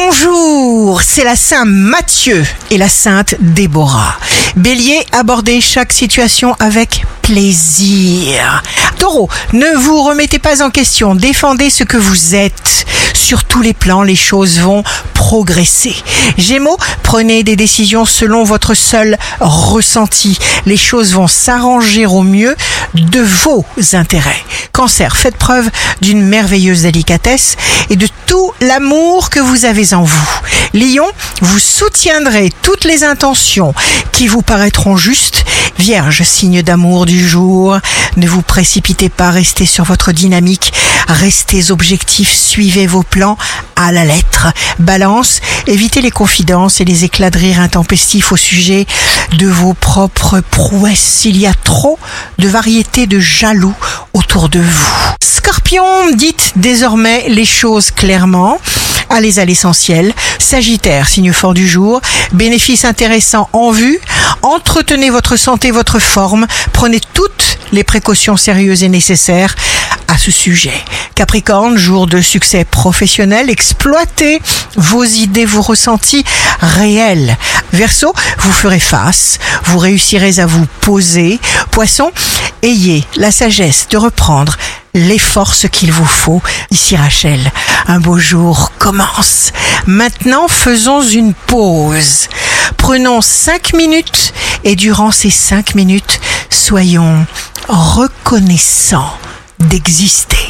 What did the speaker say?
Bonjour, c'est la Saint Mathieu et la Sainte Déborah. Bélier, abordez chaque situation avec plaisir. Taureau, ne vous remettez pas en question, défendez ce que vous êtes. Sur tous les plans, les choses vont progresser. Gémeaux, prenez des décisions selon votre seul ressenti. Les choses vont s'arranger au mieux de vos intérêts. Cancer, faites preuve d'une merveilleuse délicatesse et de tout l'amour que vous avez en vous. Lion, vous soutiendrez toutes les intentions qui vous paraîtront justes. Vierge, signe d'amour du jour, ne vous précipitez pas, restez sur votre dynamique, restez objectifs, suivez vos plans à la lettre. Balance, évitez les confidences et les éclats de rire intempestifs au sujet de vos propres prouesses. Il y a trop de variétés de jaloux autour de vous. Scorpion, dites désormais les choses clairement. Allez à l'essentiel. Sagittaire, signe fort du jour. Bénéfice intéressant en vue. Entretenez votre santé, votre forme. Prenez toutes les précautions sérieuses et nécessaires à ce sujet. Capricorne, jour de succès professionnel, exploitez vos idées, vos ressentis réels. Verseau, vous ferez face, vous réussirez à vous poser. Poisson, ayez la sagesse de reprendre les forces qu'il vous faut. Ici Rachel, un beau jour commence. Maintenant, faisons une pause. Prenons cinq minutes et durant ces cinq minutes, soyons reconnaissants d'exister.